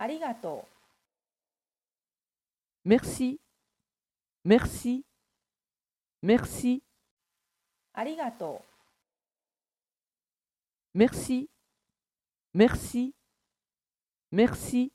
ありがと merci, merci, merci, う。ありがと merci, merci, merci,